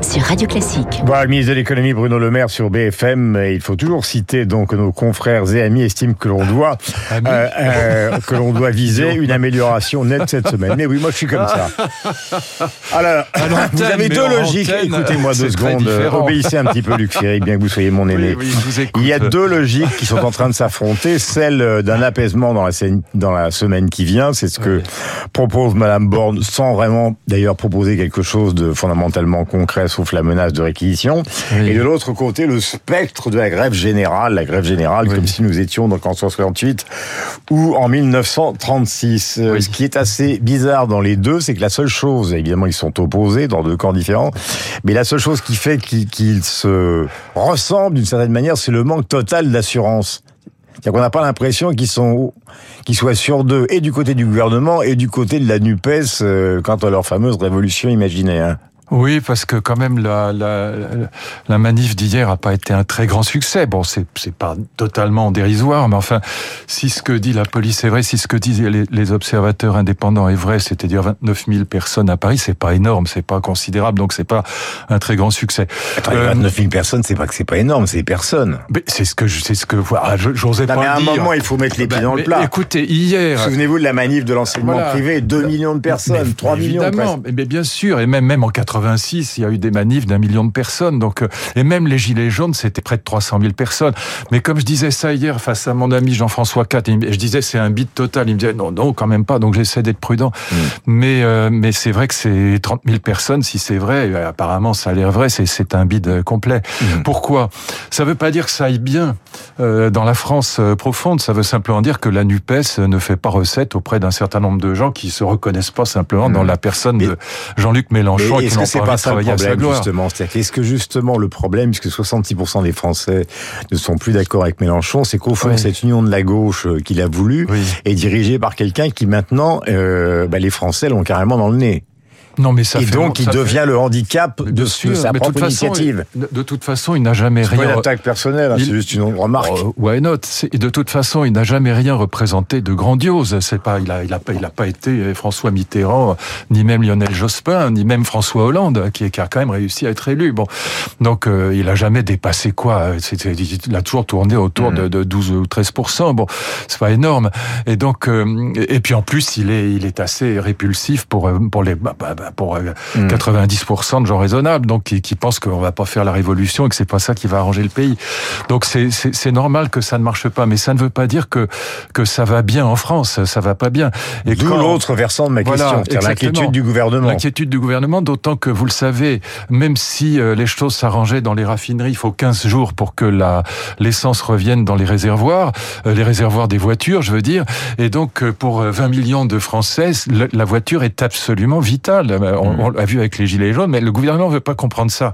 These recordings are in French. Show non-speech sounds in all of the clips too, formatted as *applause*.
sur Radio Classique. Voilà, le ministre de l'économie Bruno Le Maire sur BFM. Il faut toujours citer donc nos confrères et amis estiment que l'on doit euh, euh, que l'on doit viser une amélioration nette cette semaine. Mais oui, moi je suis comme ça. *laughs* Alors, vous avez deux logiques. Écoutez-moi deux secondes. Obéissez un petit peu, Luc Ferry, bien que vous soyez mon aîné. Il y a deux logiques qui sont en train de s'affronter. Celle d'un apaisement dans la, dans la semaine qui vient, c'est ce que propose Madame Borne, sans vraiment d'ailleurs proposer quelque chose de fondamentalement concret sauf la menace de réquisition. Et de l'autre côté, le spectre de la grève générale, la grève générale comme si nous étions donc en 68 ou en 1936. Euh, ce qui est assez bizarre dans les deux, c'est que la seule chose, évidemment ils sont opposés dans deux camps différents, mais la seule chose qui fait qu'ils se ressemblent d'une certaine manière, c'est le manque total d'assurance. C'est-à-dire qu'on n'a pas l'impression qu'ils sont qu'ils soient sur deux, et du côté du gouvernement et du côté de la NUPES euh, quant à leur fameuse révolution imaginaire. Oui, parce que quand même la, la, la manif d'hier a pas été un très grand succès. Bon, c'est c'est pas totalement dérisoire, mais enfin, si ce que dit la police est vrai, si ce que disent les, les observateurs indépendants est vrai, c'est-à-dire 29 000 personnes à Paris, c'est pas énorme, c'est pas considérable, donc c'est pas un très grand succès. Attends, 29 000 personnes, c'est pas que c'est pas énorme, c'est personnes. Mais c'est ce que je, c'est ce que voilà, j'osais pas mais à un moment, il faut mettre les pieds Ben, dans le plat. Écoutez, hier, Souvenez-vous de la manif de l'enseignement Voilà. privé, 2 millions de personnes, Mais 3 millions. Évidemment, mais bien sûr, et même même en 86, il y a eu des manifs d'un million de personnes. Donc, euh, et même les gilets jaunes, c'était près de 300 000 personnes. Mais comme je disais ça hier face à mon ami Jean-François me- je disais c'est un bide total. Il me disait non, non, quand même pas. Donc j'essaie d'être prudent. Mm. Mais euh, mais c'est vrai que c'est 30 000 personnes. Si c'est vrai, apparemment ça a l'air vrai. C'est un bide euh, complet. Mm. Pourquoi? Ça veut pas dire que ça aille bien euh, dans la France profonde. Ça veut simplement dire que la Nupes ne fait pas recette auprès d'un certain nombre de gens qui se reconnaissent pas simplement dans la personne Mais- de Jean-Luc Mélenchon Mais et qui est-ce n'ont que c'est pas ça le problème justement C'est-à-dire qu'est-ce que justement le problème, puisque 66% des Français ne sont plus d'accord avec Mélenchon, c'est qu'au fond Oui. cette union de la gauche euh, qu'il a voulu Oui. est dirigée par quelqu'un qui maintenant, euh, bah, les Français l'ont carrément dans le nez. Non, mais ça Et fait donc il ça fait- devient le handicap de, Bien de sûr, sa mais propre toute façon, initiative. il- de toute façon, il n'a jamais C'est pas une rien. attaque personnelle, hein, Il- c'est juste une remarque. Oh, why not? C'est- Et de toute façon, il n'a jamais rien représenté de grandiose. C'est pas, il a, il a pas, il a pas été François Mitterrand, ni même Lionel Jospin, ni même François Hollande, qui, qui a quand même réussi à être élu. Bon, donc euh, il a jamais dépassé quoi? Il a toujours tourné autour de, de 12 ou 13% Bon, c'est pas énorme. Et donc, euh, et puis en plus, il est, il est assez répulsif pour euh, pour les, bah, bah, bah, pour euh, 90% de gens raisonnables, donc qui, qui pensent qu'on va pas faire la révolution et que c'est pas ça qui va arranger le pays. Donc c'est normal que ça ne marche pas, mais ça ne veut pas dire que que ça va bien en France. Ça va pas bien. Et D'où l'autre versant de ma Voilà, question, exactement. l'inquiétude du gouvernement. L'inquiétude du gouvernement, d'autant que vous le savez, même si euh, les choses s'arrangeaient dans les raffineries, il faut 15 jours pour que la l'essence revienne dans les réservoirs, euh, les réservoirs des voitures, je veux dire. Et donc, pour euh, 20 millions de Français, la voiture est absolument vitale. Euh, On, on l'a vu avec les gilets jaunes, mais le gouvernement veut pas comprendre ça.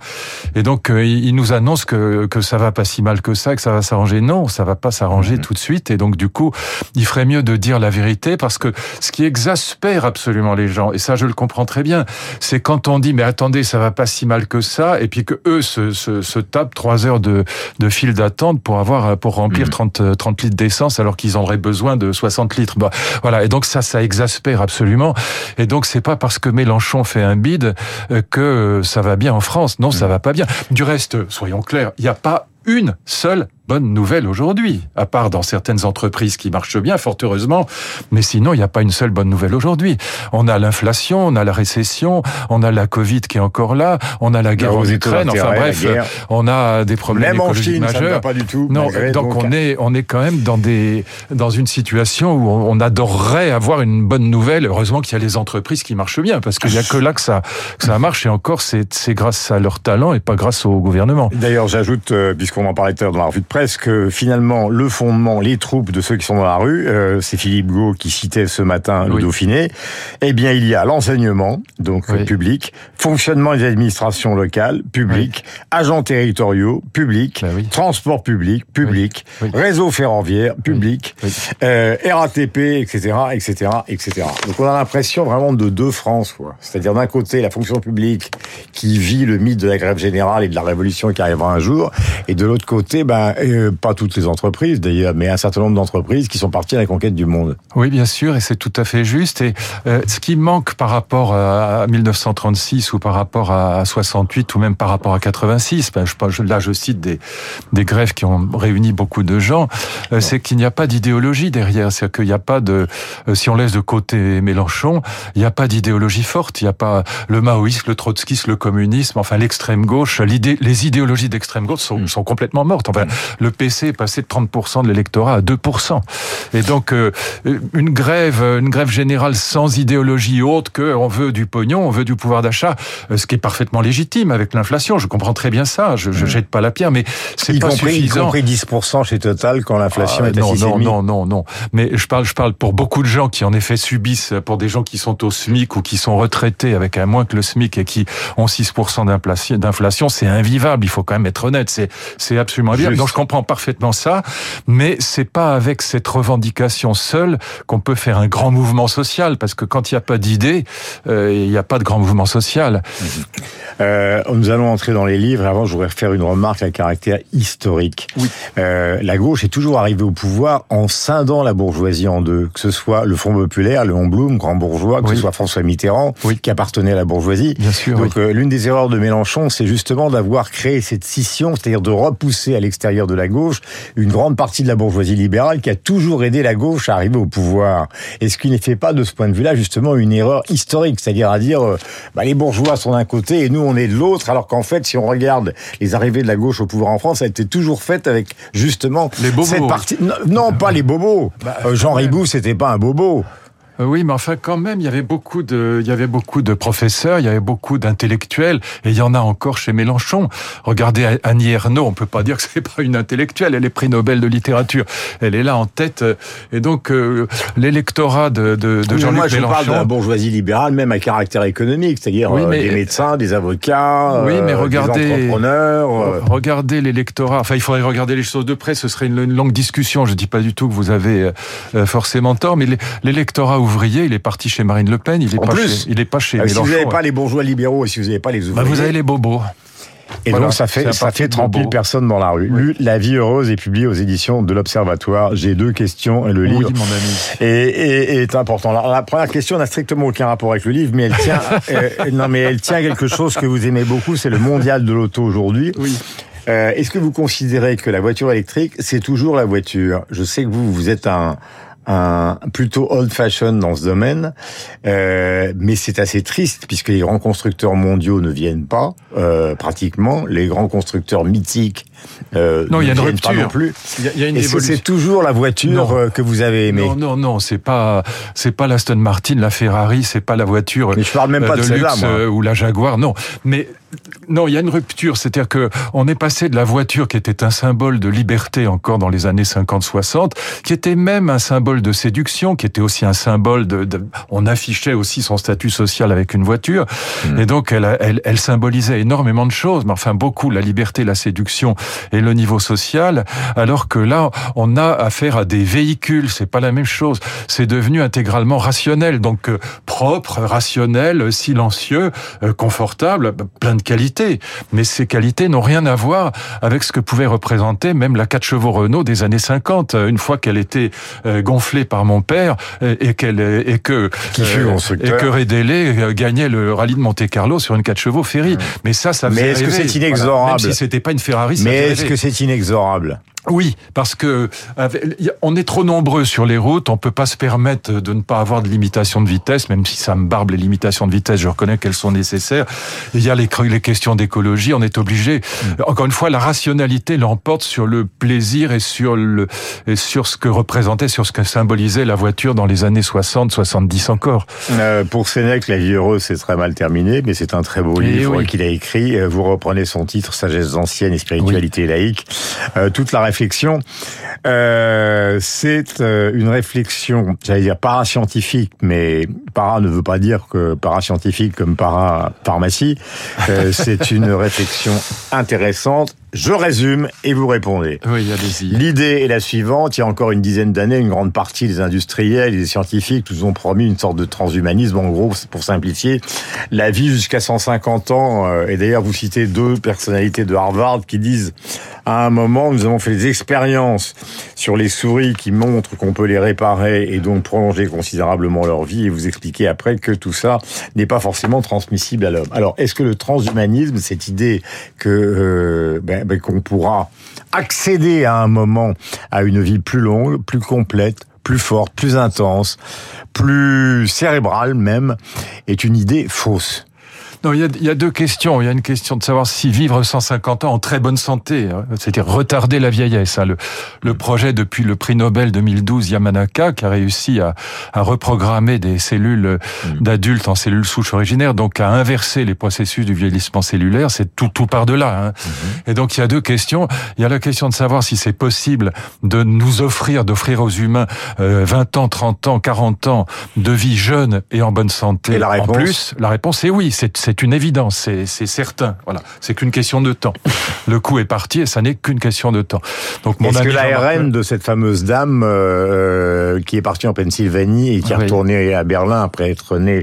Et donc, euh, il nous annonce que que ça va pas si mal que ça, que ça va s'arranger. Non, ça va pas s'arranger tout de suite. Et donc, du coup, il ferait mieux de dire la vérité parce que ce qui exaspère absolument les gens, et ça je le comprends très bien, c'est quand on dit mais attendez ça va pas si mal que ça, et puis que eux se, se, se tapent trois heures de, de file d'attente pour avoir pour remplir 30, euh, 30 litres d'essence alors qu'ils en auraient besoin de 60 litres. Bah, voilà, et donc ça ça exaspère absolument. Et donc c'est pas parce que Mélenchon fait un bide euh, que ça va bien en France. Non, ça va pas bien. Du reste, soyons clairs, il n'y a pas une seule bonne nouvelle aujourd'hui, à part dans certaines entreprises qui marchent bien, fort heureusement, mais sinon, il n'y a pas une seule bonne nouvelle aujourd'hui. On a l'inflation, on a la récession, on a la Covid qui est encore là, on a la guerre en Ukraine, enfin bref, on a des problèmes Même en Chine, ça ne pas du tout. Non, donc, on est on est quand même dans des dans une situation où on, adorerait avoir une bonne nouvelle. Heureusement qu'il y a les entreprises qui marchent bien parce qu'il y a que là que ça que ça marche et encore c'est c'est grâce à leur talent et pas grâce au gouvernement. D'ailleurs, j'ajoute, euh, puisqu'on en parlait tout à l'heure dans la revue de presse, que finalement, le fondement, les troupes de ceux qui sont dans la rue, euh, c'est Philippe Gau qui citait ce matin le Oui. Dauphiné, eh bien, il y a l'enseignement, donc Oui. public, fonctionnement des administrations locales, public, agents territoriaux, public, Ben transport public, public, réseau ferroviaire, public, euh, RATP, etc., etc., etc. Donc on a l'impression vraiment de deux France, quoi. C'est-à-dire d'un côté la fonction publique qui vit le mythe de la grève générale et de la révolution qui arrivera un jour, et de l'autre côté, ben euh, pas toutes les entreprises d'ailleurs, mais un certain nombre d'entreprises qui sont parties à la conquête du monde. Oui, bien sûr, et c'est tout à fait juste. Et euh, ce qui manque par rapport à 1936 ou par rapport à 68 ou même par rapport à 86, ben, je, là je cite des, des grèves qui ont réuni beaucoup de gens, euh, c'est qu'il n'y a pas d'idéologie derrière. C'est-à-dire qu'il n'y a pas de, si on laisse de côté Mélenchon, il n'y a pas d'idéologie forte. Il n'y a pas le maoïsme, le trotskisme, le communisme, enfin l'extrême gauche. L'idée, les idéologies d'extrême gauche sont, mm. sont complètement mortes. Enfin, le PC est passé de 30% de l'électorat à 2%. Et donc, euh, une grève, une grève générale sans idéologie autre que on veut du pognon, on veut du pouvoir d'achat, euh, ce qui est parfaitement légitime avec l'inflation. Je comprends très bien ça. Je, je jette pas la pierre, mais c'est pas compris, suffisant. Y compris 10% chez Total quand l'inflation ah, est non, non, non, non, non. Mais je parle, je parle pour beaucoup de gens qui en effet subissent, pour des gens qui sont au SMIC ou qui sont retraités avec un moins que le SMIC et qui ont 6% d'inflation, c'est invivable. Il faut quand même être honnête. C'est, c'est absolument invivable. Donc je comprends parfaitement ça, mais c'est pas avec cette revendication seule qu'on peut faire un grand mouvement social, parce que quand il n'y a pas d'idée, euh, il n'y a pas de grand mouvement social. Euh, nous allons entrer dans les livres. Avant, je voudrais faire une remarque à caractère historique. Oui. Euh, la gauche est toujours arrivée au pouvoir en scindant la bourgeoisie en deux, que ce soit le Front populaire, le Blum, grand bourgeois, que ce soit François Mitterrand, oui. qui appartenait à la bourgeoisie. Bien sûr. Donc, euh, l'une des erreurs de Mélenchon, c'est justement d'avoir créé cette scission, c'est-à-dire de repousser à l'extérieur de la gauche une grande partie de la bourgeoisie libérale qui a toujours aidé la gauche à arriver au pouvoir. Et ce qui ne fait pas de ce point de vue-là justement une erreur historique, c'est-à-dire à dire euh, bah, les bourgeois sont d'un côté et nous on est de l'autre, alors qu'en fait si on regarde les arrivées de la gauche au pouvoir en France, ça a été toujours faite avec justement les bobos. cette partie. Non, pas les bobos. Bah, euh, Jean Ribou, c'était pas un bobo. Euh, oui, mais enfin, quand même, il y avait beaucoup de, il y avait beaucoup de professeurs, il y avait beaucoup d'intellectuels, et il y en a encore chez Mélenchon. Regardez Annie Ernaux, on peut pas dire que c'est pas une intellectuelle, elle est prix Nobel de littérature, elle est là en tête, et donc euh, l'électorat de, de, de Jean-Luc Mélenchon. Je parle de la bourgeoisie libérale, même à caractère économique, c'est-à-dire oui, euh, mais, des médecins, des avocats, oui, mais regardez, des entrepreneurs. Regardez l'électorat. Enfin, il faudrait regarder les choses de près. Ce serait une, une longue discussion. Je dis pas du tout que vous avez forcément tort, mais l'électorat ouvrier, il est parti chez Marine Le Pen, il est en pas plus, chez, il est pas chez Mélenchon. Si vous n'avez pas les bourgeois libéraux et si vous n'avez pas les ouvriers, bah vous avez les bobos. Et Voilà, donc ça fait ça fait de 30 000 Bobo. personnes dans la rue. Lu La vie heureuse est publiée aux éditions de l'Observatoire. J'ai deux questions et le livre Oui, mon ami. est, est- est important. Alors, la première question n'a strictement aucun rapport avec le livre, mais elle tient *laughs* euh, non mais elle tient à quelque chose que vous aimez beaucoup, c'est le mondial de l'auto aujourd'hui. Oui. Euh, Est-ce que vous considérez que la voiture électrique, c'est toujours la voiture? Je sais que vous, vous êtes un, un plutôt old fashion dans ce domaine, euh, mais c'est assez triste puisque les grands constructeurs mondiaux ne viennent pas euh, pratiquement. Les grands constructeurs mythiques euh, Non, il y a ne une viennent pas non plus. Il y a, il y a une Est-ce que évolution. c'est toujours la voiture Non. que vous avez aimée Non, non, non, c'est pas, c'est pas l'Aston Martin, la Ferrari, c'est pas la voiture Mais je parle même pas de, de luxe ou la Jaguar, non. Mais non, il y a une rupture, c'est-à-dire que on est passé de la voiture qui était un symbole de liberté encore dans les années 50-60, qui était même un symbole de séduction, qui était aussi un symbole de, de- on affichait aussi son statut social avec une voiture, Hmm. et donc elle, elle, elle symbolisait énormément de choses, mais enfin beaucoup la liberté, la séduction et le niveau social, alors que là on a affaire à des véhicules, c'est pas la même chose, c'est devenu intégralement rationnel, donc euh, propre, rationnel, silencieux, euh, confortable, plein de qualités. Mais ces qualités n'ont rien à voir avec ce que pouvait représenter même la 4 chevaux Renault des années 50. Euh, Une fois qu'elle était euh, gonflée par mon père euh, et qu'elle et que Qui fut constructeur. et que Redélé euh, gagnait le rallye de Monte Carlo sur une 4 chevaux Ferry. Mais ça, ça Mais est-ce que c'est inexorable Voilà. Même si c'était pas une Ferrari, Mais est-ce que c'est inexorable? Oui, parce que on est trop nombreux sur les routes, on peut pas se permettre de ne pas avoir de limitation de vitesse, même si ça me barbe les limitations de vitesse, je reconnais qu'elles sont nécessaires. Il y a les, questions d'écologie, on est obligé. Encore une fois, la rationalité l'emporte sur le plaisir et sur le et sur ce que représentait, sur ce que symbolisait la voiture dans les années 60, 70 encore. Euh, Pour Sénèque, La vie heureuse, c'est très mal terminé, mais c'est un très beau Eh livre oui. qu'il a écrit. Euh, Vous reprenez son titre, Sagesse ancienne et spiritualité laïque. Euh, toute la euh, c'est euh, une réflexion, j'allais dire parascientifique, mais para ne veut pas dire que para-scientifique comme para-pharmacie. Euh, c'est une *laughs* réflexion intéressante je résume et vous répondez. Oui, allez-y. L'idée est la suivante. Il y a encore une dizaine d'années, une grande partie des industriels et des scientifiques nous ont promis une sorte de transhumanisme. En gros, pour simplifier, la vie jusqu'à 150 ans. Euh, et d'ailleurs, vous citez deux personnalités de Harvard qui disent à un moment, nous avons fait des expériences sur les souris qui montrent qu'on peut les réparer et donc prolonger considérablement leur vie. Et vous expliquez après que tout ça n'est pas forcément transmissible à l'homme. Alors, est-ce que le transhumanisme, cette idée que euh, ben, ben, qu'on pourra accéder à un moment à une vie plus longue, plus complète, plus forte, plus intense, plus cérébrale même, est une idée fausse. Non, il y, a, il y, a, deux questions. Il y a une question de savoir si vivre 150 ans en très bonne santé, hein, c'est-à-dire retarder la vieillesse. Hein. Le, le, projet depuis le prix Nobel 2012 Yamanaka, qui a réussi à, à reprogrammer des cellules mm. d'adultes en cellules souches originaires, donc à inverser les processus du vieillissement cellulaire, c'est tout, tout par delà. Hein. Mm-hmm. Et donc il y a deux questions. Il y a la question de savoir si c'est possible de nous offrir, d'offrir aux humains euh, 20 ans, 30 ans, 40 ans de vie jeune et en bonne santé. Et la réponse en plus, la réponse est oui. C'est c'est une évidence, c'est certain. Voilà, c'est qu'une question de temps. *laughs* Le coup est parti et ça n'est qu'une question de temps. Donc mon Est-ce que l'ARN de cette fameuse dame euh, qui est partie en Pennsylvanie et qui est oui. retournée à Berlin après être née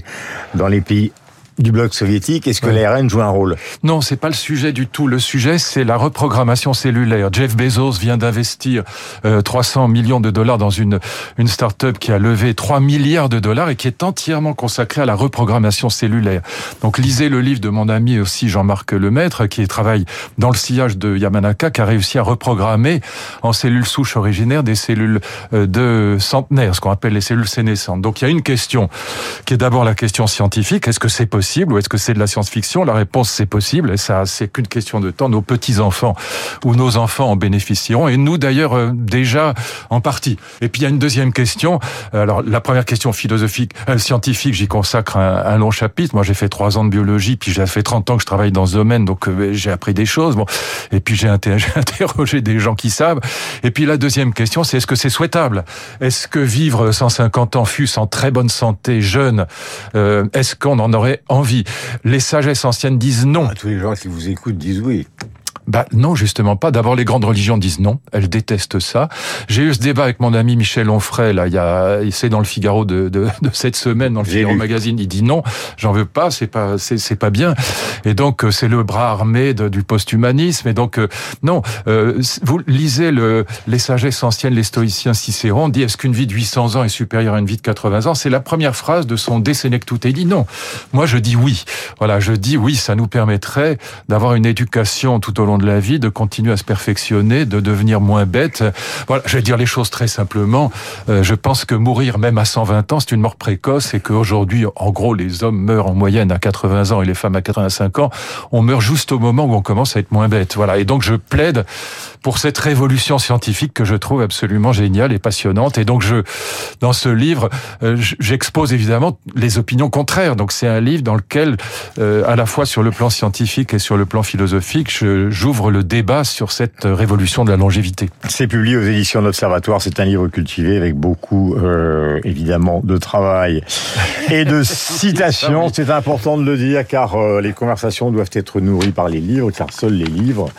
dans les pays du bloc soviétique, est-ce que ouais. l'ARN joue un rôle? Non, c'est pas le sujet du tout. Le sujet, c'est la reprogrammation cellulaire. Jeff Bezos vient d'investir euh, 300 millions de dollars dans une une start-up qui a levé 3 milliards de dollars et qui est entièrement consacrée à la reprogrammation cellulaire. Donc lisez le livre de mon ami aussi Jean-Marc Lemaître qui travaille dans le sillage de Yamanaka qui a réussi à reprogrammer en cellules souches originaires des cellules euh, de centenaires, ce qu'on appelle les cellules sénescentes. Donc il y a une question qui est d'abord la question scientifique, est-ce que c'est possible? Ou est-ce que c'est de la science-fiction? La réponse c'est possible et ça c'est qu'une question de temps. Nos petits enfants ou nos enfants en bénéficieront et nous d'ailleurs euh, déjà en partie. Et puis il y a une deuxième question. Alors la première question philosophique, euh, scientifique, j'y consacre un, long chapitre. Moi j'ai fait trois ans de biologie, puis j'ai fait 30 ans que je travaille dans ce domaine, donc euh, j'ai appris des choses. Bon, et puis j'ai *laughs* interrogé des gens qui savent. Et puis la deuxième question, c'est est-ce que c'est souhaitable? Est-ce que vivre 150 ans fût en très bonne santé, jeune, est-ce qu'on en aurait envie Les sagesses anciennes disent non. Ah, tous les gens qui vous écoutent disent oui. Bah non, justement pas. D'abord, les grandes religions disent non. Elles détestent ça. J'ai eu ce débat avec mon ami Michel Onfray, là, il y a, c'est dans le Figaro de, de, *laughs* de, cette semaine, dans le Figaro Magazine. Il dit non, j'en veux pas, c'est pas, c'est pas bien. Et donc, c'est le bras armé de, du post-humanisme. Et donc, euh, non, euh, vous lisez le, les sagesses anciennes, les stoïciens Cicéron, dit est-ce qu'une vie de 800 ans est supérieure à une vie de 80 ans? C'est la première phrase de son De Senectute. Il dit non. Moi, je dis oui. Voilà, je dis oui, ça nous permettrait d'avoir une éducation tout au long de la vie, de continuer à se perfectionner, de devenir moins bête. Voilà, je vais dire les choses très simplement. Euh, je pense que mourir même à 120 ans, c'est une mort précoce et qu'aujourd'hui, en gros, les hommes meurent en moyenne à 80 ans et les femmes à 85 ans. On meurt juste au moment où on commence à être moins bête. Voilà. Et donc, je plaide pour cette révolution scientifique que je trouve absolument géniale et passionnante. Et donc, je, dans ce livre, euh, j'expose évidemment les opinions contraires. Donc, c'est un livre dans lequel, euh, à la fois sur le plan scientifique et sur le plan philosophique, j'ouvre le débat sur cette révolution de la longévité. C'est publié aux éditions de l'Observatoire. C'est un livre cultivé avec beaucoup, euh, évidemment, de travail *laughs* et de citations. C'est important de le dire car euh, les conversations doivent être nourries par les livres, car seuls les livres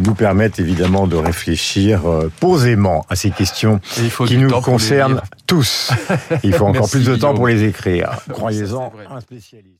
nous permettent évidemment de réfléchir euh, posément à ces questions qui nous concernent tous. Il faut *laughs* encore plus de temps pour les écrire. Croyez-en, un spécialiste.